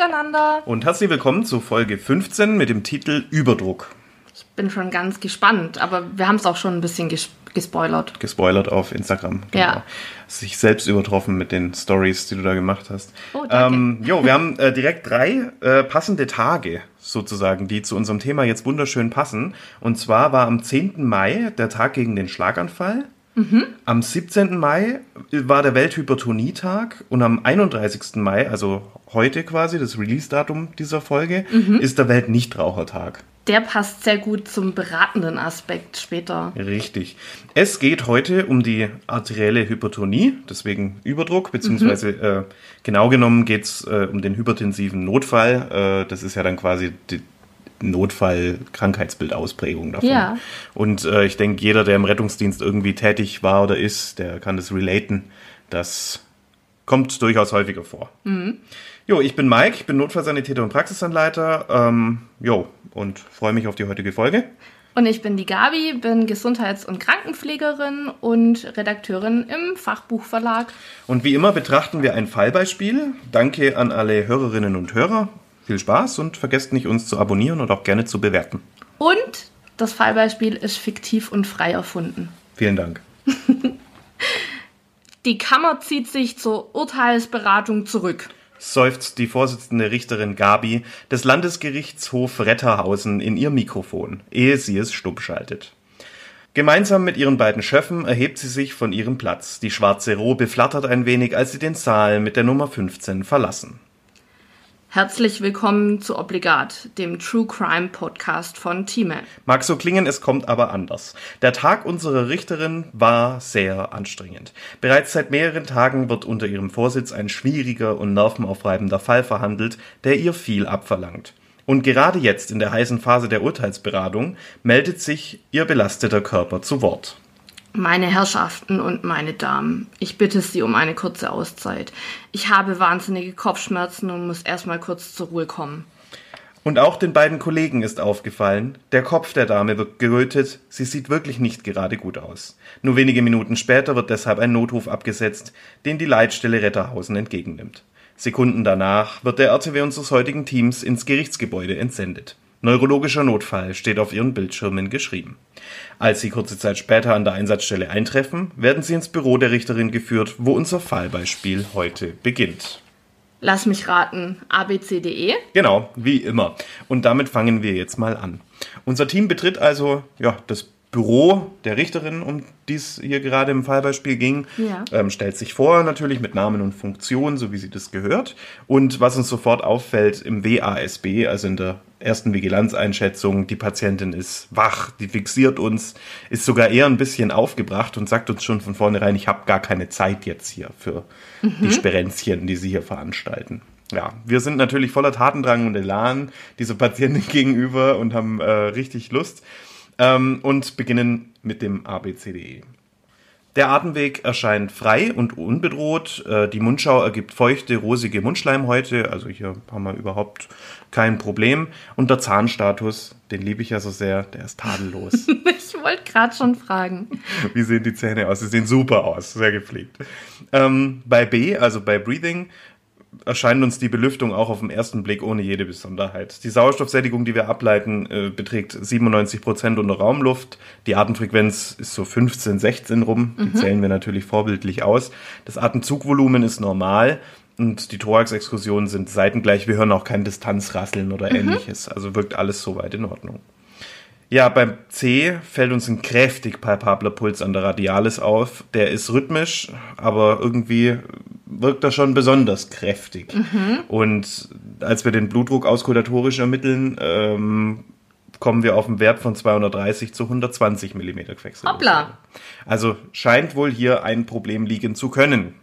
miteinander. Und herzlich willkommen zu Folge 15 mit dem Titel Überdruck. Ich bin schon ganz gespannt, aber wir haben es auch schon ein bisschen ges gespoilert. Gespoilert auf Instagram. Genau. Ja. Sich selbst übertroffen mit den Stories, die du da gemacht hast. Oh, danke. Ähm, jo, wir haben äh, direkt drei äh, passende Tage sozusagen, die zu unserem Thema jetzt wunderschön passen. Und zwar war am 10. Mai der Tag gegen den Schlaganfall. Mhm. Am 17. Mai war der Welthypertonietag und am 31. Mai, also heute quasi, das Release-Datum dieser Folge, Mhm. ist der Weltnichtrauchertag. Der passt sehr gut zum beratenden Aspekt später. Richtig. Es geht heute um die arterielle Hypertonie, deswegen Überdruck, beziehungsweise äh, genau genommen geht es äh, um den hypertensiven Notfall. Äh, das ist ja dann quasi die Notfall-Krankheitsbildausprägung davon. Ja. Und äh, ich denke, jeder, der im Rettungsdienst irgendwie tätig war oder ist, der kann das relaten. Das kommt durchaus häufiger vor. Jo, ich bin Mike, ich bin Notfallsanitäter und Praxisanleiter. Ähm, jo, und freue mich auf die heutige Folge. Und ich bin die Gabi, bin Gesundheits- und Krankenpflegerin und Redakteurin im Fachbuchverlag. Und wie immer betrachten wir ein Fallbeispiel. Danke an alle Hörerinnen und Hörer. Viel Spaß und vergesst nicht, uns zu abonnieren und auch gerne zu bewerten. Und das Fallbeispiel ist fiktiv und frei erfunden. Vielen Dank. Die Kammer zieht sich zur Urteilsberatung zurück. Seufzt die Vorsitzende Richterin Gabi des Landesgerichtshof Retterhausen in ihr Mikrofon, ehe sie es stumm schaltet. Gemeinsam mit ihren beiden Schöffen erhebt sie sich von ihrem Platz. Die schwarze Robe flattert ein wenig, als sie den Saal mit der Nummer 15 verlassen. Herzlich willkommen zu Obligat, dem True Crime Podcast von Time. Mag so klingen, es kommt aber anders. Der Tag unserer Richterin war sehr anstrengend. Bereits seit mehreren Tagen wird unter ihrem Vorsitz ein schwieriger und nervenaufreibender Fall verhandelt, der ihr viel abverlangt. Und gerade jetzt in der heißen Phase der Urteilsberatung meldet sich ihr belasteter Körper zu Wort. Meine Herrschaften und meine Damen, ich bitte Sie um eine kurze Auszeit. Ich habe wahnsinnige Kopfschmerzen und muss erstmal kurz zur Ruhe kommen. Und auch den beiden Kollegen ist aufgefallen, der Kopf der Dame wird gerötet, sie sieht wirklich nicht gerade gut aus. Nur wenige Minuten später wird deshalb ein Notruf abgesetzt, den die Leitstelle Retterhausen entgegennimmt. Sekunden danach wird der RTW unseres heutigen Teams ins Gerichtsgebäude entsendet. Neurologischer Notfall steht auf ihren Bildschirmen geschrieben. Als sie kurze Zeit später an der Einsatzstelle eintreffen, werden sie ins Büro der Richterin geführt, wo unser Fallbeispiel heute beginnt. Lass mich raten, abcde? Genau, wie immer. Und damit fangen wir jetzt mal an. Unser Team betritt also ja, das Büro der Richterin, um die es hier gerade im Fallbeispiel ging, Ja. ähm, stellt sich vor, natürlich mit Namen und Funktion, so wie sie das gehört. Und was uns sofort auffällt, im WASB, also in der ersten Vigilanzeinschätzung, die Patientin ist wach, die fixiert uns, ist sogar eher ein bisschen aufgebracht und sagt uns schon von vornherein, ich habe gar keine Zeit jetzt hier für die Sperenzchen, die sie hier veranstalten. Ja, wir sind natürlich voller Tatendrang und Elan dieser Patientin gegenüber und haben äh, richtig Lust ähm, und beginnen mit dem ABCDE. Der Atemweg erscheint frei und unbedroht. Äh, Die Mundschau ergibt feuchte, rosige Mundschleimhäute. Also hier haben wir überhaupt kein Problem. Und der Zahnstatus, den liebe ich ja so sehr, der ist tadellos. Ich wollte gerade schon fragen. Wie sehen die Zähne aus? Sie sehen super aus, sehr gepflegt. Ähm, bei B, also bei Breathing, erscheint uns die Belüftung auch auf den ersten Blick ohne jede Besonderheit. Die Sauerstoffsättigung, die wir ableiten, äh, beträgt 97 Prozent unter Raumluft. Die Atemfrequenz ist so 15, 16 rum. Die zählen wir natürlich vorbildlich aus. Das Atemzugvolumen ist normal. Und die Thorax-Exkursionen sind seitengleich. Wir hören auch kein Distanzrasseln oder ähnliches. Also wirkt alles soweit in Ordnung. Ja, beim C fällt uns ein kräftig palpabler Puls an der Radialis auf. Der ist rhythmisch, aber irgendwie wirkt er schon besonders kräftig. Und als wir den Blutdruck auskultatorisch ermitteln, ähm, kommen wir auf einen Wert von 230 zu 120 Millimeter Quecksilber. Hoppla. Also scheint wohl hier ein Problem liegen zu können.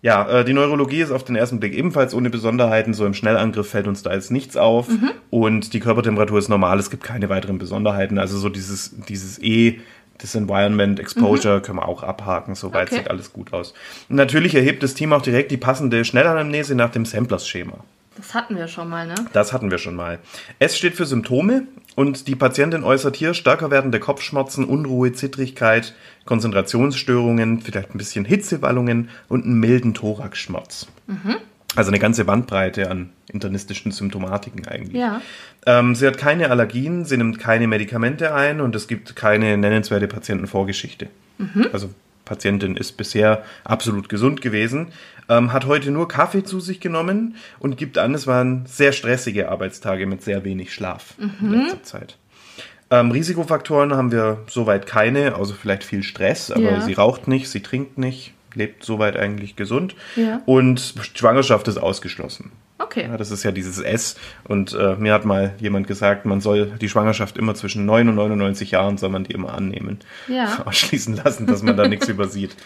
Ja, äh, die Neurologie ist auf den ersten Blick ebenfalls ohne Besonderheiten. So im Schnellangriff fällt uns da jetzt nichts auf. Und die Körpertemperatur ist normal. Es gibt keine weiteren Besonderheiten. Also so dieses, dieses E, das Environment Exposure können wir auch abhaken. Soweit Okay. sieht alles gut aus. Und natürlich erhebt das Team auch direkt die passende Schnellanamnese nach dem Samplers-Schema. Das hatten wir schon mal, ne? Das hatten wir schon mal. S steht für Symptome und die Patientin äußert hier stärker werdende Kopfschmerzen, Unruhe, Zittrigkeit, Konzentrationsstörungen, vielleicht ein bisschen Hitzewallungen und einen milden Thoraxschmerz. Also eine ganze Bandbreite an internistischen Symptomatiken eigentlich. Ja. Ähm, sie hat keine Allergien, sie nimmt keine Medikamente ein und es gibt keine nennenswerte Patientenvorgeschichte. Also Patientin ist bisher absolut gesund gewesen, ähm, hat heute nur Kaffee zu sich genommen und gibt an, es waren sehr stressige Arbeitstage mit sehr wenig Schlaf in letzter Zeit. Ähm, Risikofaktoren haben wir soweit keine, außer vielleicht viel Stress, aber Ja. sie raucht nicht, sie trinkt nicht, lebt soweit eigentlich gesund Ja. und Schwangerschaft ist ausgeschlossen. Okay. Ja, das ist ja dieses S. Und äh, mir hat mal jemand gesagt, man soll die Schwangerschaft immer zwischen 9 und 99 Jahren soll man die immer annehmen. Ja. Ausschließen lassen, dass man da nichts übersieht.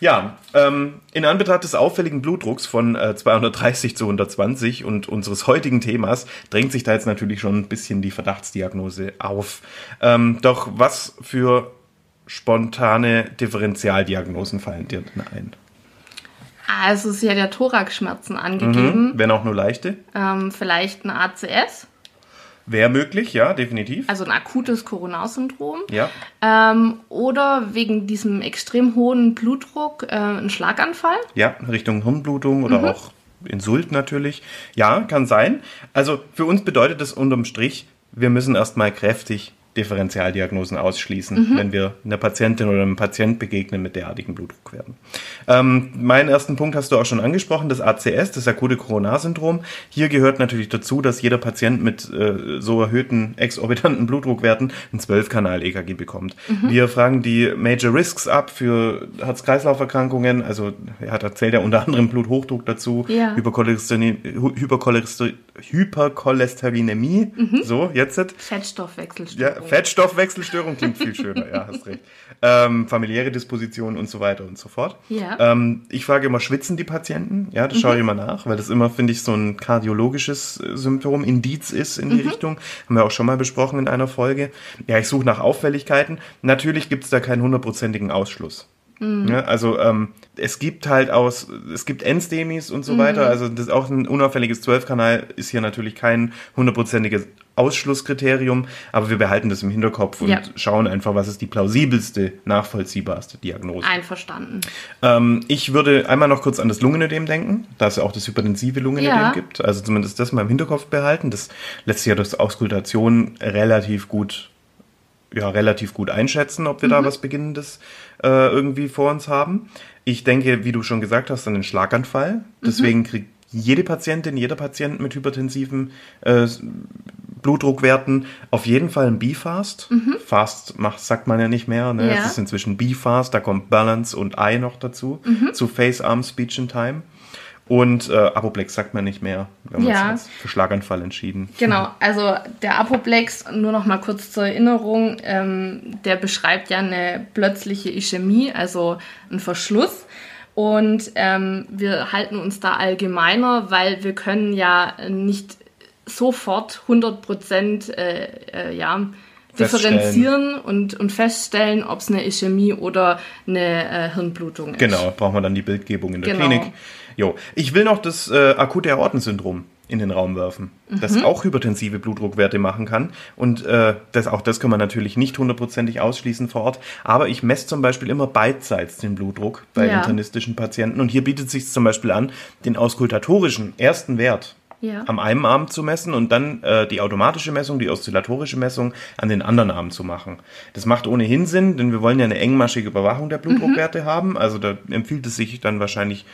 Ja, ähm, in Anbetracht des auffälligen Blutdrucks von äh, 230 zu 120 und unseres heutigen Themas drängt sich da jetzt natürlich schon ein bisschen die Verdachtsdiagnose auf. Ähm, doch was für spontane Differentialdiagnosen fallen dir denn ein? Also sie hat ja Thoraxschmerzen angegeben. Wenn auch nur leichte? Ähm, vielleicht ein ACS, Wäre möglich, ja, definitiv. also ein akutes Koronarsyndrom. Ja. Ähm, oder wegen diesem extrem hohen Blutdruck äh, ein Schlaganfall. Ja, Richtung Hirnblutung oder auch Insult natürlich. Ja, kann sein. Also für uns bedeutet das unterm Strich, wir müssen erstmal kräftig Differentialdiagnosen ausschließen, wenn wir einer Patientin oder einem Patient begegnen mit derartigen Blutdruckwerten. Ähm, meinen ersten Punkt hast du auch schon angesprochen, das ACS, das akute Koronarsyndrom. Hier gehört natürlich dazu, dass jeder Patient mit äh, so erhöhten exorbitanten Blutdruckwerten ein 12-Kanal-EKG bekommt. Wir fragen die Major Risks ab für Herz-Kreislauf-Erkrankungen, also er hat erzählt ja unter anderem Bluthochdruck dazu, Ja. Hypercholesterin, Hypercholester, Hypercholesterinämie, so, jetzt. Fettstoffwechselstörung. Ja, Fettstoffwechselstörung klingt viel schöner, ja, hast recht. Ähm, familiäre Disposition und so weiter und so fort. Ja. Ähm, ich frage immer, schwitzen die Patienten? Ja, das schaue ich immer nach, weil das immer, finde ich, so ein kardiologisches äh, Symptom, Indiz ist in die Richtung. Haben wir auch schon mal besprochen in einer Folge. Ja, ich suche nach Auffälligkeiten. Natürlich gibt es da keinen hundertprozentigen Ausschluss. Ja, also ähm, es gibt halt aus, es gibt Endstemis und so weiter, also das auch ein unauffälliges Zwölfkanal ist hier natürlich kein hundertprozentiges Ausschlusskriterium, aber wir behalten das im Hinterkopf und Ja. schauen einfach, was ist die plausibelste, nachvollziehbarste Diagnose. Einverstanden. Ähm, ich würde einmal noch kurz an das Lungenödem denken, da es ja auch das hypertensive Lungenödem Ja. gibt. Also zumindest das mal im Hinterkopf behalten. Das lässt sich ja durch Auskultation relativ gut, ja, relativ gut einschätzen, ob wir da was Beginnendes äh, irgendwie vor uns haben. Ich denke, wie du schon gesagt hast, an den Schlaganfall. Deswegen kriegt jede Patientin, jeder Patient mit hypertensiven äh, Blutdruckwerten auf jeden Fall ein B-Fast. Fast macht, sagt man ja nicht mehr. Ne? Ja. Es ist inzwischen B-Fast, da kommt Balance und I noch dazu. Zu Face, Arm, Speech and Time. Und äh, Apoplex sagt man nicht mehr. Wir haben Ja. uns jetzt für Schlaganfall entschieden. Genau, also der Apoplex, nur noch mal kurz zur Erinnerung, ähm, der beschreibt ja eine plötzliche Ischämie, also einen Verschluss. Und ähm, wir halten uns da allgemeiner, weil wir können ja nicht sofort 100 Prozent äh, äh, ja, differenzieren und, und feststellen, ob es eine Ischämie oder eine äh, Hirnblutung ist. Genau, brauchen wir dann die Bildgebung in der Genau. Klinik. Jo, ich will noch das äh, akute Aortensyndrom in den Raum werfen, das auch hypertensive Blutdruckwerte machen kann. Und äh, das, auch das kann man natürlich nicht hundertprozentig ausschließen vor Ort. Aber ich messe zum Beispiel immer beidseits den Blutdruck bei Ja. internistischen Patienten. Und hier bietet es sich zum Beispiel an, den auskultatorischen ersten Wert Ja. am einen Arm zu messen und dann äh, die automatische Messung, die oszillatorische Messung an den anderen Arm zu machen. Das macht ohnehin Sinn, denn wir wollen ja eine engmaschige Überwachung der Blutdruckwerte haben. Also da empfiehlt es sich dann wahrscheinlich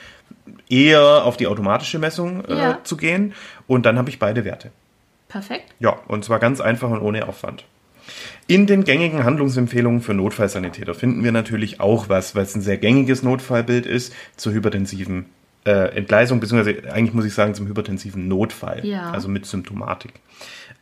eher auf die automatische Messung äh, Ja. zu gehen. Und dann habe ich beide Werte. Perfekt. Ja, und zwar ganz einfach und ohne Aufwand. In den gängigen Handlungsempfehlungen für Notfallsanitäter finden wir natürlich auch was, weil es ein sehr gängiges Notfallbild ist, zur hypertensiven äh, Entgleisung, beziehungsweise eigentlich muss ich sagen zum hypertensiven Notfall, Ja. also mit Symptomatik.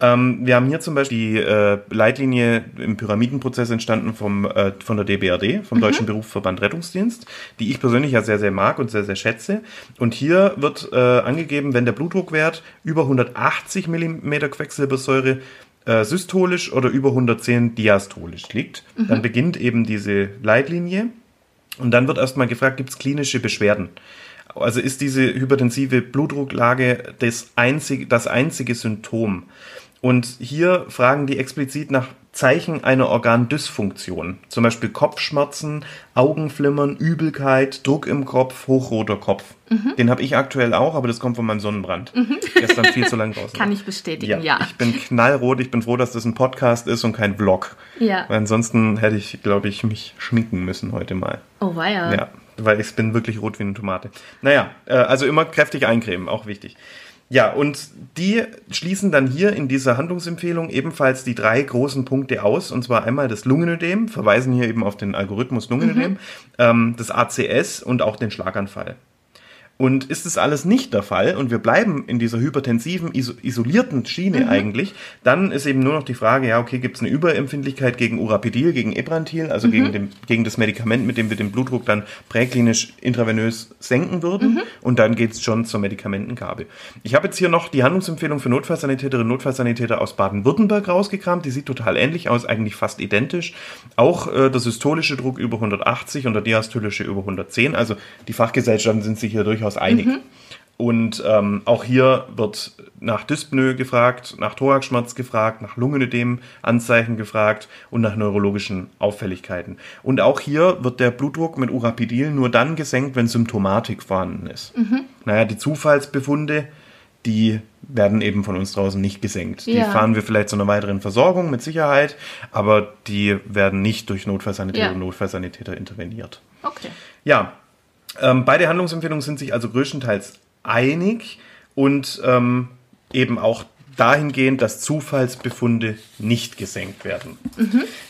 Ähm, wir haben hier zum Beispiel die äh, Leitlinie im Pyramidenprozess entstanden vom, äh, von der DBRD, vom Deutschen Berufsverband Rettungsdienst, die ich persönlich ja sehr, sehr mag und sehr, sehr schätze. Und hier wird äh, angegeben, wenn der Blutdruckwert über 180 Millimeter Quecksilbersäure äh, systolisch oder über 110 diastolisch liegt, dann beginnt eben diese Leitlinie. Und dann wird erstmal gefragt, gibt es klinische Beschwerden? Also ist diese hypertensive Blutdrucklage das einzige, das einzige Symptom? Und hier fragen die explizit nach Zeichen einer Organdysfunktion. Zum Beispiel Kopfschmerzen, Augenflimmern, Übelkeit, Druck im Kopf, hochroter Kopf. Den habe ich aktuell auch, aber das kommt von meinem Sonnenbrand. Gestern viel zu lang draußen. Kann ich bestätigen, ja, ja. Ich bin knallrot. Ich bin froh, dass das ein Podcast ist und kein Vlog. Ja. Weil ansonsten hätte ich, glaube ich, mich schminken müssen heute mal. Oh, weia. Ja, weil ich bin wirklich rot wie eine Tomate. Naja, äh, also immer kräftig eincremen, auch wichtig. Ja, und die schließen dann hier in dieser Handlungsempfehlung ebenfalls die drei großen Punkte aus, und zwar einmal das Lungenödem, verweisen hier eben auf den Algorithmus Lungenödem, ähm, das ACS und auch den Schlaganfall. Und ist es alles nicht der Fall und wir bleiben in dieser hypertensiven, iso isolierten Schiene eigentlich, dann ist eben nur noch die Frage, ja, okay, gibt es eine Überempfindlichkeit gegen Urapidil, gegen Ebrantil, also gegen, dem, gegen das Medikament, mit dem wir den Blutdruck dann präklinisch intravenös senken würden? Und dann geht es schon zur Medikamentengabe. Ich habe jetzt hier noch die Handlungsempfehlung für Notfallsanitäterinnen und Notfallsanitäter aus Baden-Württemberg rausgekramt, die sieht total ähnlich aus, eigentlich fast identisch. Auch äh, der systolische Druck über 180 und der diastolische über 110, also die Fachgesellschaften sind sich hier durchaus einig. Und ähm, auch hier wird nach Dyspnoe gefragt, nach Thoraxschmerz gefragt, nach Lungenödem-Anzeichen gefragt und nach neurologischen Auffälligkeiten. Und auch hier wird der Blutdruck mit Urapidil nur dann gesenkt, wenn Symptomatik vorhanden ist. Naja, die Zufallsbefunde, die werden eben von uns draußen nicht gesenkt. Die Ja. fahren wir vielleicht zu einer weiteren Versorgung mit Sicherheit, aber die werden nicht durch Notfallsanitäter Ja. und Notfallsanitäter interveniert. Okay. Ja, ähm, beide Handlungsempfehlungen sind sich also größtenteils einig und ähm, eben auch dahingehend, dass Zufallsbefunde nicht gesenkt werden.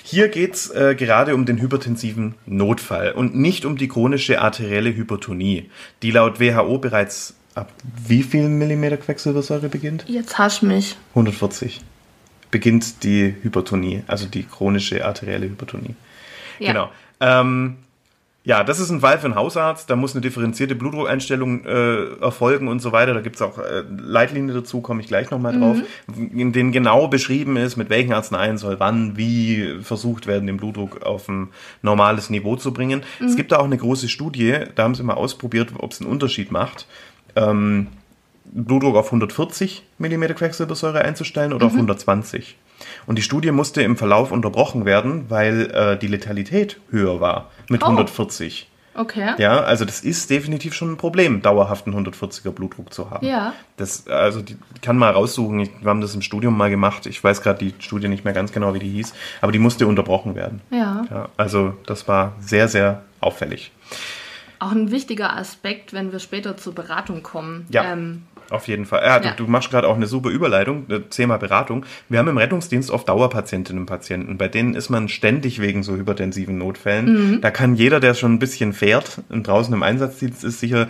Hier geht's äh, gerade um den hypertensiven Notfall und nicht um die chronische arterielle Hypertonie, die laut WHO bereits ab wie viel Millimeter Quecksilbersäure beginnt? Jetzt hasch mich. 140 beginnt die Hypertonie, also die chronische arterielle Hypertonie. Ja. Genau. Ähm, ja, das ist ein Fall für einen Hausarzt. Da muss eine differenzierte Blutdruckeinstellung äh, erfolgen und so weiter. Da gibt's auch äh, Leitlinien dazu, komme ich gleich nochmal drauf, in denen genau beschrieben ist, mit welchen Arzneien soll wann, wie versucht werden, den Blutdruck auf ein normales Niveau zu bringen. Es gibt da auch eine große Studie, da haben sie mal ausprobiert, ob es einen Unterschied macht. Ähm, Blutdruck auf 140 mm Quecksilbersäure einzustellen oder auf 120. Und die Studie musste im Verlauf unterbrochen werden, weil äh, die Letalität höher war mit Oh. 140. Okay. Ja, also das ist definitiv schon ein Problem, dauerhaften 140er Blutdruck zu haben. Ja. Das, also die kann mal raussuchen. Ich, wir haben das im Studium mal gemacht. Ich weiß gerade die Studie nicht mehr ganz genau, wie die hieß, aber die musste unterbrochen werden. Ja. Ja, also das war sehr, sehr auffällig. Auch ein wichtiger Aspekt, wenn wir später zur Beratung kommen. Ja. Ähm, Auf jeden Fall. Ja, du, Ja. du machst gerade auch eine super Überleitung, äh, Thema Beratung. Wir haben im Rettungsdienst oft Dauerpatientinnen und Patienten. Bei denen ist man ständig wegen so hypertensiven Notfällen. Da kann jeder, der schon ein bisschen fährt und draußen im Einsatzdienst ist, sicher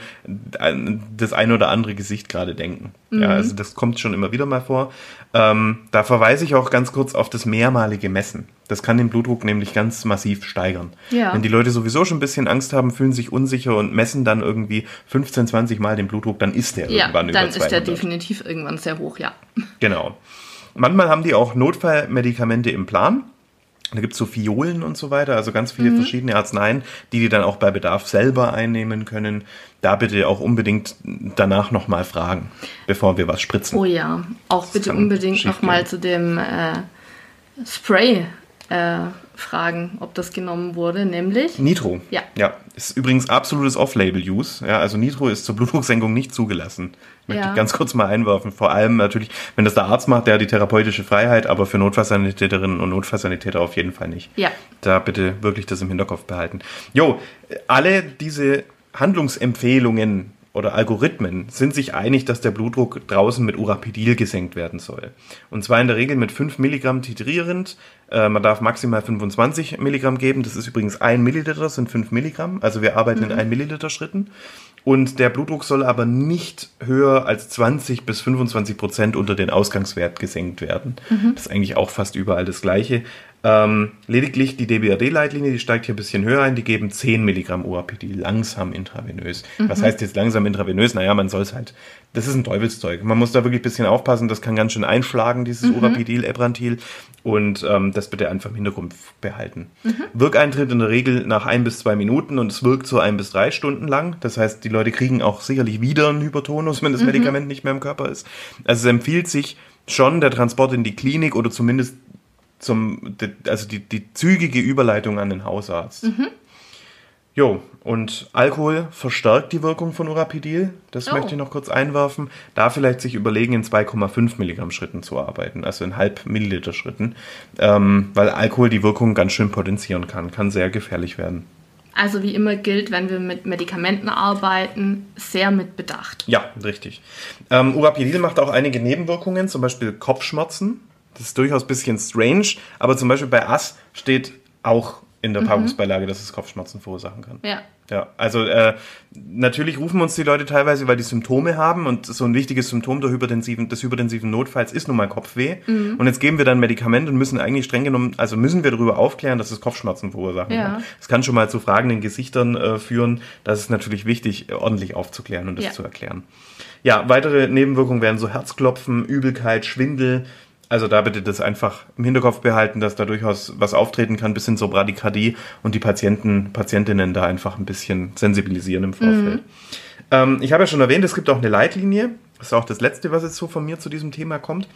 das ein oder andere Gesicht gerade denken. Ja, also das kommt schon immer wieder mal vor. Ähm, da verweise ich auch ganz kurz auf das mehrmalige Messen. Das kann den Blutdruck nämlich ganz massiv steigern. Ja. Wenn die Leute sowieso schon ein bisschen Angst haben, fühlen sich unsicher und messen dann irgendwie 15, 20 Mal den Blutdruck, dann ist der ja, irgendwann dann über 200. ist der definitiv irgendwann sehr hoch, ja. Genau. Manchmal haben die auch Notfallmedikamente im Plan. Da gibt's so Fiolen und so weiter, also ganz viele verschiedene Arzneien, die die dann auch bei Bedarf selber einnehmen können. Da bitte auch unbedingt danach nochmal fragen, bevor wir was spritzen. Oh ja. Auch bitte kann unbedingt nochmal zu dem äh, Spray äh, fragen, ob das genommen wurde, nämlich. Nitro. Ja. Ja, ist übrigens absolutes Off-Label-Use. Ja, also Nitro ist zur Blutdrucksenkung nicht zugelassen. Möchte Ja. ich ganz kurz mal einwerfen. Vor allem natürlich, wenn das der Arzt macht, der hat die therapeutische Freiheit, aber für Notfallsanitäterinnen und Notfallsanitäter auf jeden Fall nicht. Ja. Da bitte wirklich das im Hinterkopf behalten. Jo, alle diese Handlungsempfehlungen oder Algorithmen sind sich einig, dass der Blutdruck draußen mit Urapidil gesenkt werden soll. Und zwar in der Regel mit 5 Milligramm titrierend. Äh, man darf maximal 25 Milligramm geben. Das ist übrigens ein Milliliter, sind 5 Milligramm. Also wir arbeiten in 1 Milliliter Schritten. Und der Blutdruck soll aber nicht höher als 20 bis 25 Prozent unter den Ausgangswert gesenkt werden. Das ist eigentlich auch fast überall das Gleiche. Ähm, lediglich die DBRD-Leitlinie, die steigt hier ein bisschen höher ein, die geben 10 Milligramm OAPD langsam intravenös. Was heißt jetzt langsam intravenös? Naja, man soll es halt, das ist ein Teufelszeug. Man muss da wirklich ein bisschen aufpassen, das kann ganz schön einschlagen, dieses mhm. Urapidil, Ebrantil. Und ähm, das bitte einfach im Hintergrund behalten. Wirkeintritt in der Regel nach ein bis zwei Minuten und es wirkt so ein bis drei Stunden lang. Das heißt, die Leute kriegen auch sicherlich wieder einen Hypertonus, wenn das Medikament nicht mehr im Körper ist. Also es empfiehlt sich schon der Transport in die Klinik oder zumindest zum, also die, die zügige Überleitung an den Hausarzt. Jo, und Alkohol verstärkt die Wirkung von Urapidil. Das Oh. möchte ich noch kurz einwerfen. Da vielleicht sich überlegen, in 2,5 Milligramm Schritten zu arbeiten, also in halb Milliliter Schritten, ähm, weil Alkohol die Wirkung ganz schön potenzieren kann, kann sehr gefährlich werden. Also wie immer gilt, wenn wir mit Medikamenten arbeiten, sehr mit Bedacht. Ja, richtig. Ähm, Urapidil macht auch einige Nebenwirkungen, zum Beispiel Kopfschmerzen. Das ist durchaus ein bisschen strange, aber zum Beispiel bei Ass steht auch in der Packungsbeilage, dass es Kopfschmerzen verursachen kann. Ja. Ja, also äh, natürlich rufen uns die Leute teilweise, weil die Symptome haben und so ein wichtiges Symptom der hypertensiven, des hypertensiven Notfalls ist nun mal Kopfweh. Und jetzt geben wir dann Medikament und müssen eigentlich streng genommen, also müssen wir darüber aufklären, dass es Kopfschmerzen verursachen Ja. kann. Es kann schon mal zu fragenden Gesichtern äh, führen. Das ist natürlich wichtig, ordentlich aufzuklären und das Ja. zu erklären. Ja, weitere Nebenwirkungen wären so Herzklopfen, Übelkeit, Schwindel. Also da bitte das einfach im Hinterkopf behalten, dass da durchaus was auftreten kann, bis hin zur Bradykardie und die Patienten, Patientinnen da einfach ein bisschen sensibilisieren im Vorfeld. Ähm, ich habe ja schon erwähnt, es gibt auch eine Leitlinie. Das ist auch das Letzte, was jetzt so von mir zu diesem Thema kommt.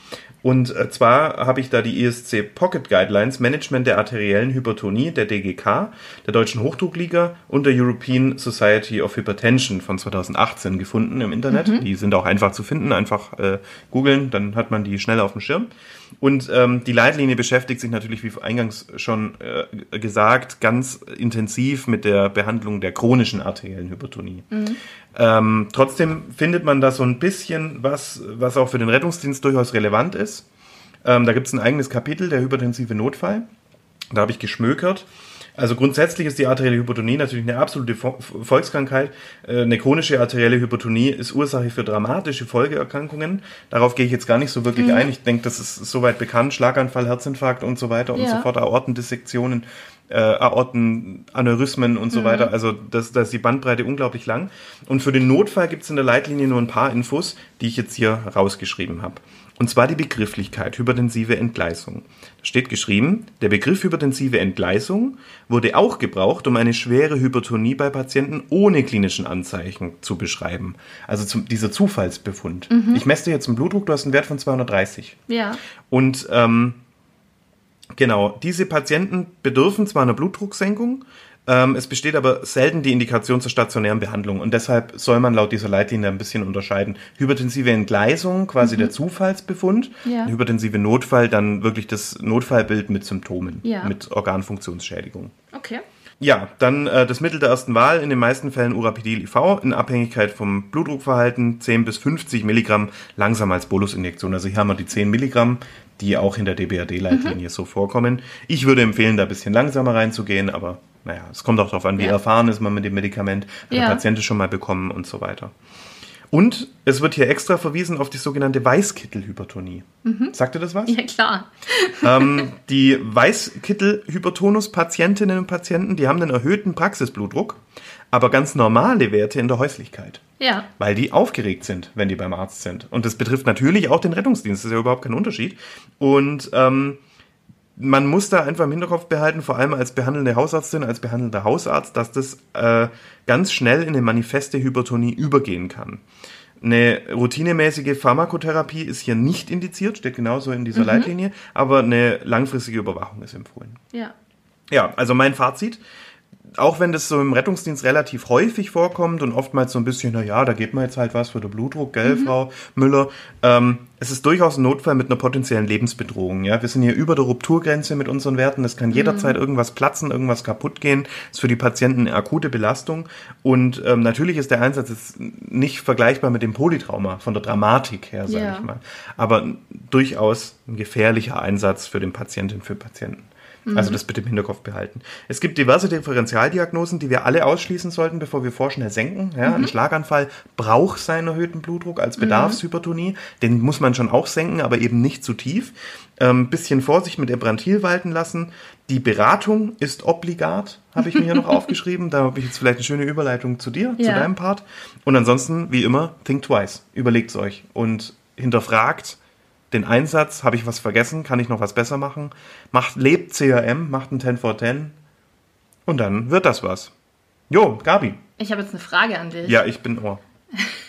Und äh, zwar habe ich da die ESC Pocket Guidelines Management der arteriellen Hypertonie der DGK, der Deutschen Hochdruckliga und der European Society of Hypertension von 2018 gefunden im Internet. Die sind auch einfach zu finden, einfach äh, googeln, dann hat man die schnell auf dem Schirm. Und ähm, die Leitlinie beschäftigt sich natürlich, wie eingangs schon äh, gesagt, ganz intensiv mit der Behandlung der chronischen arteriellen Hypertonie. Ähm, trotzdem findet man da so ein bisschen was, was auch für den Rettungsdienst durchaus relevant ist. Ähm, da gibt es ein eigenes Kapitel, der hypertensive Notfall. Da habe ich geschmökert. Also grundsätzlich ist die arterielle Hypertonie natürlich eine absolute Vo- Volkskrankheit. Äh, Eine chronische arterielle Hypertonie ist Ursache für dramatische Folgeerkrankungen. Darauf gehe ich jetzt gar nicht so wirklich ein. Ich denke, das ist soweit bekannt. Schlaganfall, Herzinfarkt und so weiter und Ja. so fort. Aortendissektionen, äh, Aortenaneurysmen und so weiter. Also das, das ist die Bandbreite unglaublich lang. Und für den Notfall gibt es in der Leitlinie nur ein paar Infos, die ich jetzt hier rausgeschrieben habe. Und zwar die Begrifflichkeit hypertensive Entgleisung. Da steht geschrieben, der Begriff hypertensive Entgleisung wurde auch gebraucht, um eine schwere Hypertonie bei Patienten ohne klinischen Anzeichen zu beschreiben. Also zum, dieser Zufallsbefund. Ich messe dir jetzt einen Blutdruck, du hast einen Wert von 230. Ja. Und ähm, genau, diese Patienten bedürfen zwar einer Blutdrucksenkung, ähm, es besteht aber selten die Indikation zur stationären Behandlung und deshalb soll man laut dieser Leitlinie ein bisschen unterscheiden. Hypertensive Entgleisung, quasi der Zufallsbefund, Ja. hypertensive Notfall, dann wirklich das Notfallbild mit Symptomen, Ja. mit Organfunktionsschädigung. Okay. Ja, dann äh, das Mittel der ersten Wahl, in den meisten Fällen Urapidil IV, in Abhängigkeit vom Blutdruckverhalten, 10 bis 50 Milligramm langsam als Bolusinjektion. Also hier haben wir die 10 Milligramm, die auch in der DBRD-Leitlinie so vorkommen. Ich würde empfehlen, da ein bisschen langsamer reinzugehen, aber naja, es kommt auch darauf an, wie Ja. erfahren ist man mit dem Medikament, hat Ja. der Patient es schon mal bekommen und so weiter. Und es wird hier extra verwiesen auf die sogenannte Weißkittelhypertonie. Sagt ihr das was? Ja, klar. ähm, die Weißkittel-Hypertonus-Patientinnen und Patienten, die haben einen erhöhten Praxisblutdruck, aber ganz normale Werte in der Häuslichkeit, Ja. weil die aufgeregt sind, wenn die beim Arzt sind. Und das betrifft natürlich auch den Rettungsdienst, das ist ja überhaupt kein Unterschied. Und ähm, man muss da einfach im Hinterkopf behalten, vor allem als behandelnde Hausärztin, als behandelnder Hausarzt, dass das äh, ganz schnell in eine manifeste Hypertonie übergehen kann. Eine routinemäßige Pharmakotherapie ist hier nicht indiziert, steht genauso in dieser Leitlinie, aber eine langfristige Überwachung ist empfohlen. Ja. Ja, also mein Fazit. Auch wenn das so im Rettungsdienst relativ häufig vorkommt und oftmals so ein bisschen, na ja, da geht man jetzt halt was für den Blutdruck, gell, Frau Müller. Ähm, es ist durchaus ein Notfall mit einer potenziellen Lebensbedrohung. Ja, wir sind hier über der Rupturgrenze mit unseren Werten. Es kann jederzeit irgendwas platzen, irgendwas kaputt gehen. Ist für die Patienten eine akute Belastung. Und ähm, natürlich ist der Einsatz jetzt nicht vergleichbar mit dem Polytrauma von der Dramatik her, sage Ja. ich mal. Aber durchaus ein gefährlicher Einsatz für den Patientinnen, für Patienten. Also das bitte im Hinterkopf behalten. Es gibt diverse Differentialdiagnosen, die wir alle ausschließen sollten, bevor wir vorschnell senken. Ja, Ein Schlaganfall braucht seinen erhöhten Blutdruck als Bedarfshypertonie. Den muss man schon auch senken, aber eben nicht zu tief. Ähm, bisschen Vorsicht mit Ebrantil walten lassen. Die Beratung ist obligat, habe ich mir hier noch aufgeschrieben. Da habe ich jetzt vielleicht eine schöne Überleitung zu dir, zu Ja. deinem Part. Und ansonsten, wie immer, think twice. Überlegt's euch und hinterfragt, den Einsatz, habe ich was vergessen, kann ich noch was besser machen? Macht, lebt CRM, macht ein 10 for 10 und dann wird das was. Jo, Gabi. Ich habe jetzt eine Frage an dich. Ja, ich bin Ohr.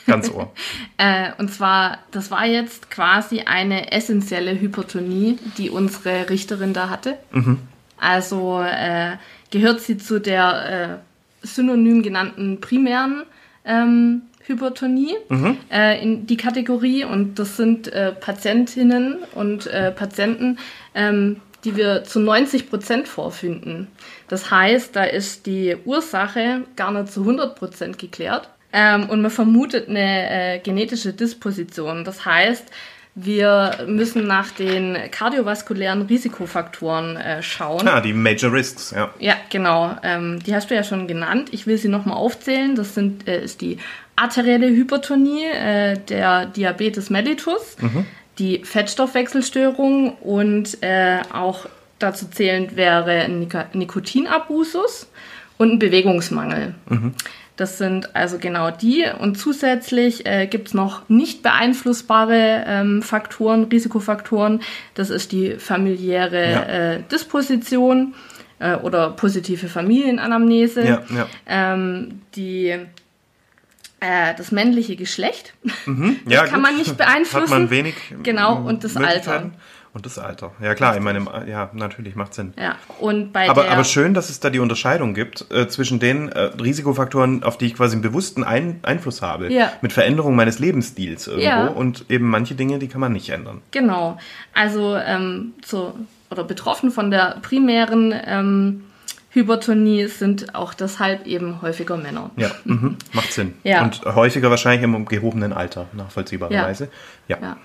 Ganz Ohr. Äh, und zwar, das war jetzt quasi eine essentielle Hypertonie, die unsere Richterin da hatte. Also äh, gehört sie zu der äh, synonym genannten primären ähm, Hypertonie äh, in die Kategorie. Und das sind äh, Patientinnen und äh, Patienten, ähm, die wir zu 90 Prozent vorfinden. Das heißt, da ist die Ursache gar nicht zu 100 Prozent geklärt. Ähm, und man vermutet eine äh, genetische Disposition. Das heißt, wir müssen nach den kardiovaskulären Risikofaktoren äh, schauen. Ah, die Major Risks, ja. Ja, genau. Ähm, die hast du ja schon genannt. Ich will sie nochmal aufzählen. Das sind, äh, ist die arterielle Hypertonie, äh, der Diabetes mellitus, die Fettstoffwechselstörung und äh, auch dazu zählend wäre Nik Nikotinabusus und ein Bewegungsmangel. Das sind also genau die. Und zusätzlich äh, gibt es noch nicht beeinflussbare ähm, Faktoren, Risikofaktoren. Das ist die familiäre Ja. äh, Disposition äh, oder positive Familienanamnese. Ja, ja. Ähm, die, äh, das männliche Geschlecht. ja kann man nicht beeinflussen. Hat man wenig Genau, und das Möglichkeiten. Und das Alter. Ja klar, in meinem, ja, natürlich macht Sinn. Ja, und bei Aber, aber schön, dass es da die Unterscheidung gibt äh, zwischen den äh, Risikofaktoren, auf die ich quasi einen bewussten Ein Einfluss habe, Ja. mit Veränderung meines Lebensstils irgendwo Ja. und eben manche Dinge, die kann man nicht ändern. Genau. Also ähm, zu, oder betroffen von der primären ähm, Hypertonie sind auch deshalb eben häufiger Männer. Ja, mhm, macht Sinn. Ja. Und häufiger wahrscheinlich im gehobenen Alter, nachvollziehbarerweise. Ja. Ja.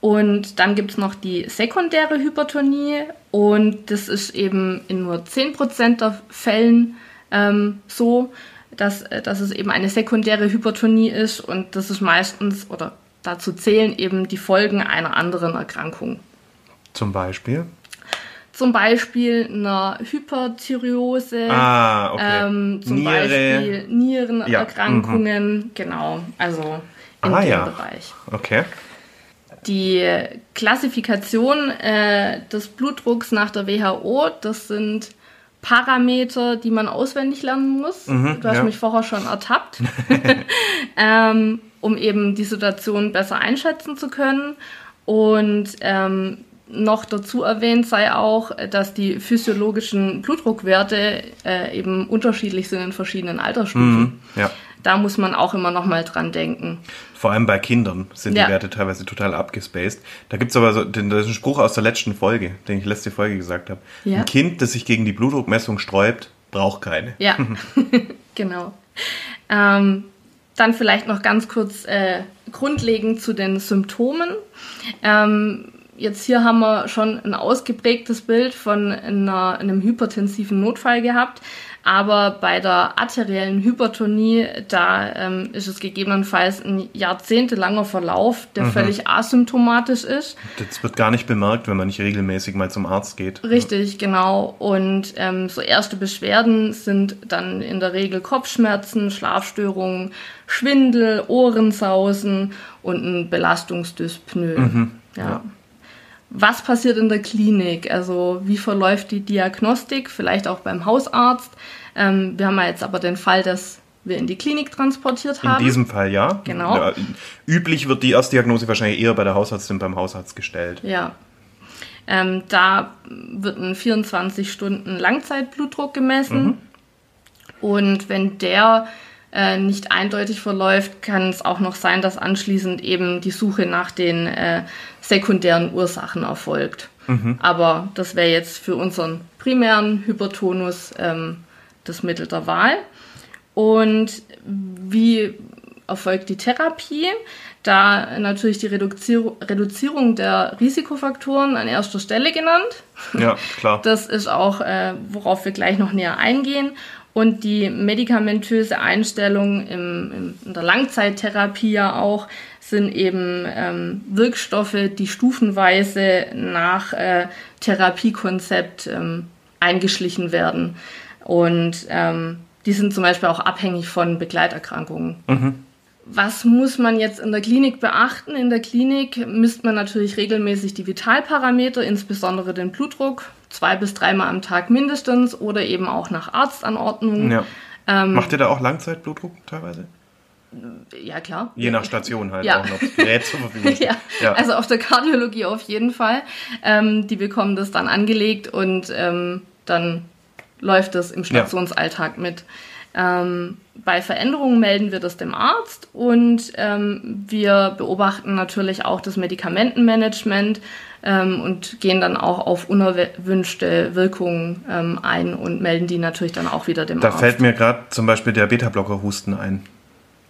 Und dann gibt es noch die sekundäre Hypertonie und das ist eben in nur 10% der Fällen ähm, so, dass, äh, dass es eben eine sekundäre Hypertonie ist und das ist meistens oder dazu zählen eben die Folgen einer anderen Erkrankung. Zum Beispiel. Zum Beispiel einer Hyperthyreose, Ah, okay. ähm, zum Niere. Beispiel Nierenerkrankungen, genau, also in Ah, dem ja. Bereich. Okay. Die Klassifikation äh, des Blutdrucks nach der WHO, das sind Parameter, die man auswendig lernen muss. du hast Mhm, ja. mich vorher schon ertappt, ähm, um eben die Situation besser einschätzen zu können. Und ähm, noch dazu erwähnt sei auch, dass die physiologischen Blutdruckwerte äh, eben unterschiedlich sind in verschiedenen Altersstufen. Mhm. Ja. Da muss man auch immer noch mal dran denken. Vor allem bei Kindern sind Ja. die Werte teilweise total abgespaced. Da gibt's aber so den, das ist ein Spruch aus der letzten Folge, den ich letzte Folge gesagt habe. Ja. Ein Kind, das sich gegen die Blutdruckmessung sträubt, braucht keine. Ja, genau. Ähm, dann vielleicht noch ganz kurz äh, grundlegend zu den Symptomen. Ähm, jetzt hier haben wir schon ein ausgeprägtes Bild von einer, einem hypertensiven Notfall gehabt. Aber bei der arteriellen Hypertonie, da ähm, ist es gegebenenfalls ein jahrzehntelanger Verlauf, der völlig asymptomatisch ist. Das wird gar nicht bemerkt, wenn man nicht regelmäßig mal zum Arzt geht. Richtig, genau. Und ähm, so erste Beschwerden sind dann in der Regel Kopfschmerzen, Schlafstörungen, Schwindel, Ohrensausen und ein Belastungsdyspnoe. ja. Was passiert in der Klinik? Also wie verläuft die Diagnostik? Vielleicht auch beim Hausarzt. Ähm, wir haben ja jetzt aber den Fall, dass wir in die Klinik transportiert In haben. diesem Fall ja. Genau. Ja, üblich wird die Erstdiagnose wahrscheinlich eher bei der Hausärztin beim Hausarzt gestellt. Ja. Ähm, da wird ein 24 Stunden Langzeitblutdruck gemessen. Und wenn der äh, nicht eindeutig verläuft, kann es auch noch sein, dass anschließend eben die Suche nach den äh, sekundären Ursachen erfolgt. Aber das wäre jetzt für unseren primären Hypertonus ähm, das Mittel der Wahl. Und wie erfolgt die Therapie? Da natürlich die Reduzier Reduzierung der Risikofaktoren an erster Stelle genannt. Ja, klar. Das ist auch, äh, worauf wir gleich noch näher eingehen. Und die medikamentöse Einstellung im, im, in der Langzeittherapie ja auch sind eben ähm, Wirkstoffe, die stufenweise nach äh, Therapiekonzept ähm, eingeschlichen werden. Und ähm, die sind zum Beispiel auch abhängig von Begleiterkrankungen. Was muss man jetzt in der Klinik beachten? In der Klinik misst man natürlich regelmäßig die Vitalparameter, insbesondere den Blutdruck, zwei bis dreimal am Tag mindestens oder eben auch nach Arztanordnung. Ja. Ähm, Macht ihr da auch Langzeitblutdruck teilweise? ja, klar. Je nach Station halt Ja. auch noch. Gerät zur Verfügung. Ja, ja. also auf der Kardiologie auf jeden Fall. Ähm, die bekommen das dann angelegt und ähm, dann läuft das im Stationsalltag mit. Ähm, bei Veränderungen melden wir das dem Arzt und ähm, wir beobachten natürlich auch das Medikamentenmanagement ähm, und gehen dann auch auf unerwünschte Wirkungen ähm, ein und melden die natürlich dann auch wieder dem Da Arzt. fällt mir gerade zum Beispiel der Beta-Blocker-Husten ein.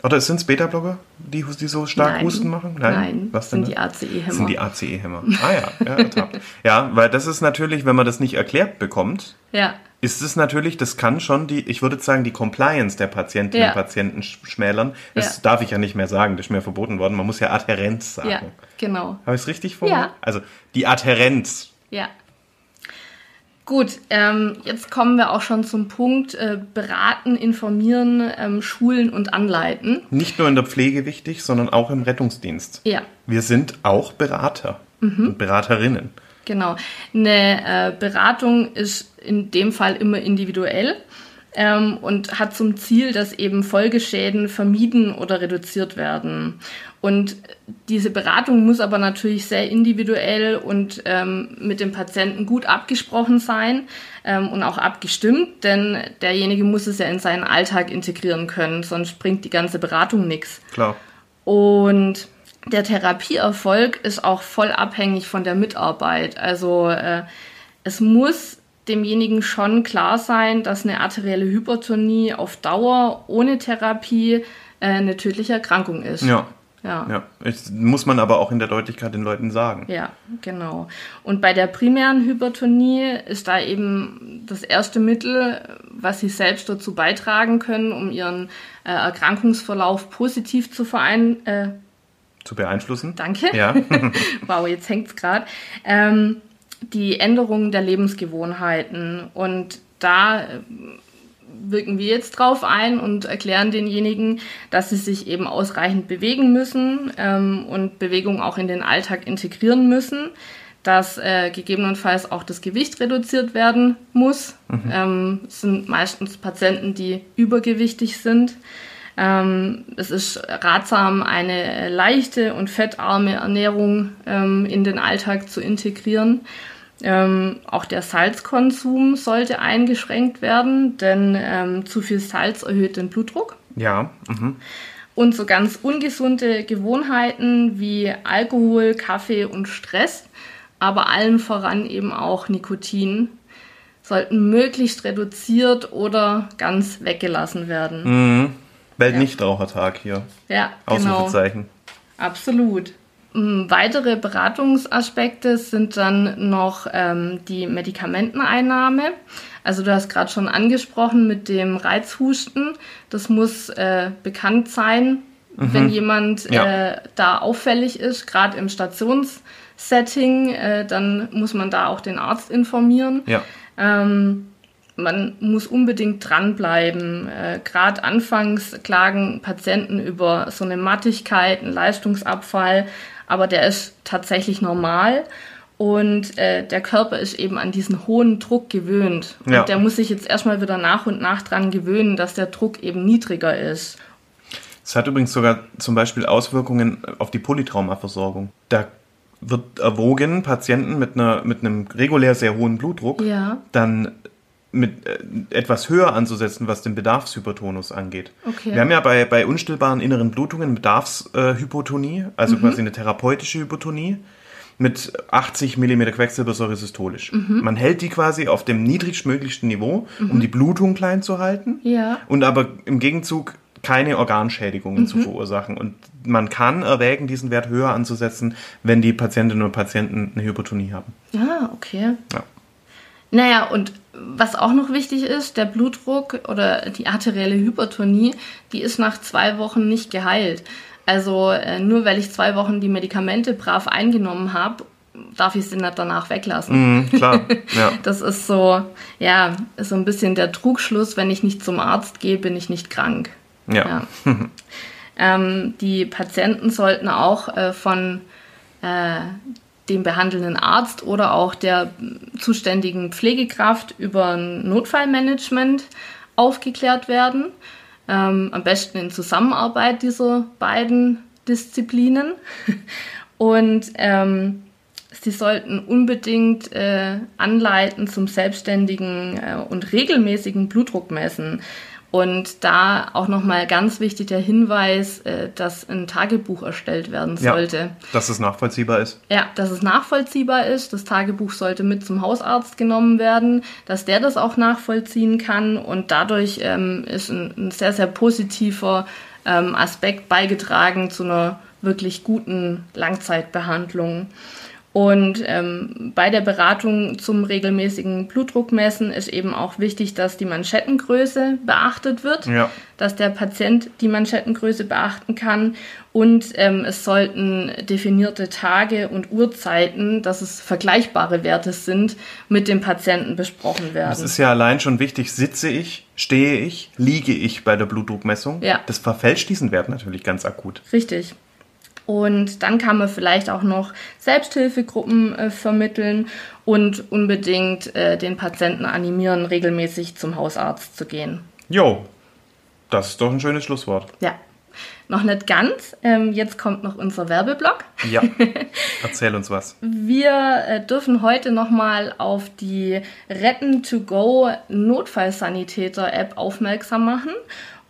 Oder sind es Beta-Blocker, die, die so stark Nein. Husten machen? Nein, was sind denn? die ACE-Hämmer. Das sind die ACE-Hämmer. Ah ja, ja, ja, weil das ist natürlich, wenn man das nicht erklärt bekommt, Ja, ist es natürlich, das kann schon die, ich würde sagen, die Compliance der Patientinnen Ja. und Patienten sch- schmälern. Das Ja. darf ich ja nicht mehr sagen, das ist mir verboten worden. Man muss ja Adhärenz sagen. ja, genau. Habe ich es richtig formuliert? Ja. Also die Adhärenz. Ja. Gut, ähm, jetzt kommen wir auch schon zum Punkt äh, beraten, informieren, ähm, schulen und anleiten. Nicht nur in der Pflege wichtig, sondern auch im Rettungsdienst. Ja, Wir sind auch Berater Mhm. und Beraterinnen. Genau. Eine äh, Beratung ist in dem Fall immer individuell ähm, und hat zum Ziel, dass eben Folgeschäden vermieden oder reduziert werden. Und diese Beratung muss aber natürlich sehr individuell und ähm, mit dem Patienten gut abgesprochen sein ähm, und auch abgestimmt, denn derjenige muss es ja in seinen Alltag integrieren können, sonst bringt die ganze Beratung nichts. Klar. Und der Therapieerfolg ist auch voll abhängig von der Mitarbeit. Also äh, es muss demjenigen schon klar sein, dass eine arterielle Hypertonie auf Dauer ohne Therapie äh, eine tödliche Erkrankung ist. Ja. Ja. Ja, das muss man aber auch in der Deutlichkeit den Leuten sagen. Ja, genau. Und bei der primären Hypertonie ist da eben das erste Mittel, was sie selbst dazu beitragen können, um ihren äh, Erkrankungsverlauf positiv zu verein äh, Zu beeinflussen. Danke. Ja. wow, jetzt hängt's gerade. Ähm, die Änderung der Lebensgewohnheiten. Und da äh, wirken wir jetzt drauf ein und erklären denjenigen, dass sie sich eben ausreichend bewegen müssen ähm, und Bewegung auch in den Alltag integrieren müssen, dass äh, gegebenenfalls auch das Gewicht reduziert werden muss. Ähm, es sind meistens Patienten, die übergewichtig sind. Ähm, es ist ratsam, eine leichte und fettarme Ernährung ähm, in den Alltag zu integrieren. Ähm, auch der Salzkonsum sollte eingeschränkt werden, denn ähm, zu viel Salz erhöht den Blutdruck. ja. Mhm. Und so ganz ungesunde Gewohnheiten wie Alkohol, Kaffee und Stress, aber allen voran eben auch Nikotin, sollten möglichst reduziert oder ganz weggelassen werden. Mhm. Weltnichtrauchertag hier. Ja, genau. Ausrufezeichen. Absolut. Mm, Weitere Beratungsaspekte sind dann noch ähm, die Medikamenteneinnahme. Also du hast gerade schon angesprochen mit dem Reizhusten. Das muss äh, bekannt sein, wenn jemand Ja. äh, da auffällig ist, gerade im Stationssetting, äh, dann muss man da auch den Arzt informieren. Ja. Ähm, man muss unbedingt dranbleiben. Äh, Gerade anfangs klagen Patienten über so eine Mattigkeit, einen Leistungsabfall, aber der ist tatsächlich normal. Und äh, der Körper ist eben an diesen hohen Druck gewöhnt. Und Ja. der muss sich jetzt erstmal wieder nach und nach dran gewöhnen, dass der Druck eben niedriger ist. Es hat übrigens sogar zum Beispiel Auswirkungen auf die Polytraumaversorgung. Da wird erwogen, Patienten mit, einer, mit einem regulär sehr hohen Blutdruck Ja. dann mit äh, etwas höher anzusetzen, was den Bedarfshypertonus angeht. Okay. Wir haben ja bei, bei unstillbaren inneren Blutungen Bedarfshypotonie, also quasi eine therapeutische Hypotonie mit 80 mm Quecksilbersäure systolisch. Man hält die quasi auf dem niedrigstmöglichsten Niveau, um die Blutung klein zu halten Ja. und aber im Gegenzug keine Organschädigungen zu verursachen. Und man kann erwägen, diesen Wert höher anzusetzen, wenn die Patientinnen und Patienten eine Hypotonie haben. Ah, okay. Ja. Naja, und was auch noch wichtig ist, der Blutdruck oder die arterielle Hypertonie, die ist nach zwei Wochen nicht geheilt. Also äh, nur weil ich zwei Wochen die Medikamente brav eingenommen habe, darf ich sie nicht danach weglassen. Mhm, klar, ja. Das ist so, ja, ist so ein bisschen der Trugschluss, wenn ich nicht zum Arzt gehe, bin ich nicht krank. ja. Ja. ähm, die Patienten sollten auch äh, von äh, dem behandelnden Arzt oder auch der zuständigen Pflegekraft über ein Notfallmanagement aufgeklärt werden. Ähm, am besten in Zusammenarbeit dieser beiden Disziplinen. Und ähm, Sie sollten unbedingt äh, anleiten zum selbstständigen äh, und regelmäßigen Blutdruckmessen. Und da auch nochmal ganz wichtig der Hinweis, äh, dass ein Tagebuch erstellt werden ja. sollte. Dass es nachvollziehbar ist. Ja, dass es nachvollziehbar ist. Das Tagebuch sollte mit zum Hausarzt genommen werden, dass der das auch nachvollziehen kann. Und dadurch ähm, ist ein, ein sehr, sehr positiver ähm, Aspekt beigetragen zu einer wirklich guten Langzeitbehandlung. Und ähm, bei der Beratung zum regelmäßigen Blutdruckmessen ist eben auch wichtig, dass die Manschettengröße beachtet wird, Ja. dass der Patient die Manschettengröße beachten kann und ähm, es sollten definierte Tage und Uhrzeiten, dass es vergleichbare Werte sind, mit dem Patienten besprochen werden. Es ist ja allein schon wichtig, sitze ich, stehe ich, liege ich bei der Blutdruckmessung. Ja. Das verfälscht diesen Wert natürlich ganz akut. Richtig. Und dann kann man vielleicht auch noch Selbsthilfegruppen äh, vermitteln und unbedingt äh, den Patienten animieren, regelmäßig zum Hausarzt zu gehen. Jo, das ist doch ein schönes Schlusswort. Ja, noch nicht ganz. Ähm, jetzt kommt noch unser Werbeblock. Ja, erzähl uns was. Wir äh, dürfen heute nochmal auf die Retten to Go Notfallsanitäter-App aufmerksam machen.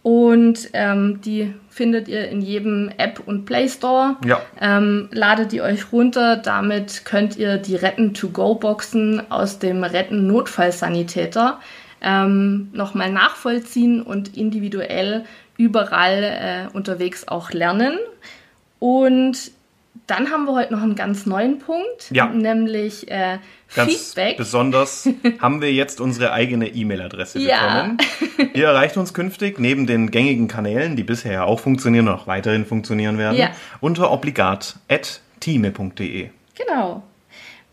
Und ähm, die findet ihr in jedem App und Play Store. Ja. Ähm, ladet die euch runter. Damit könnt ihr die Retten to Go Boxen aus dem Retten Notfallsanitäter ähm, nochmal nachvollziehen und individuell überall äh, unterwegs auch lernen. Und dann haben wir heute noch einen ganz neuen Punkt, Ja. nämlich äh, Ganz Feedback. besonders haben wir jetzt unsere eigene E-Mail-Adresse Ja. bekommen. Ihr erreicht uns künftig neben den gängigen Kanälen, die bisher ja auch funktionieren und auch weiterhin funktionieren werden, Ja. unter obligat.time.de. Genau.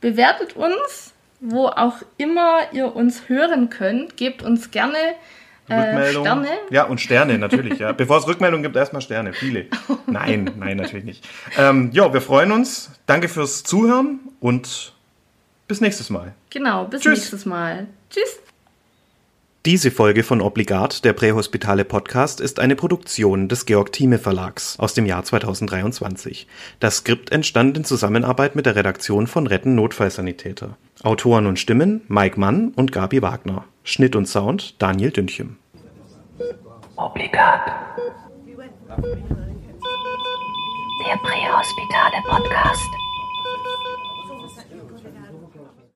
Bewertet uns, wo auch immer ihr uns hören könnt. Gebt uns gerne äh, Rückmeldung. Sterne. Ja, und Sterne natürlich, ja. Bevor es Rückmeldung gibt, erstmal Sterne. Viele. Nein, nein, natürlich nicht. Ähm, ja, wir freuen uns. Danke fürs Zuhören und bis nächstes Mal. Genau, bis Tschüss. nächstes Mal. Tschüss. Diese Folge von Obligat, der Prähospitale Podcast, ist eine Produktion des Georg Thieme Verlags aus dem Jahr 2023. Das Skript entstand in Zusammenarbeit mit der Redaktion von Retten Notfallsanitäter. Autoren und Stimmen Mike Mann und Gabi Wagner. Schnitt und Sound Daniel Dünchem. Obligat. Der Prähospitale Podcast.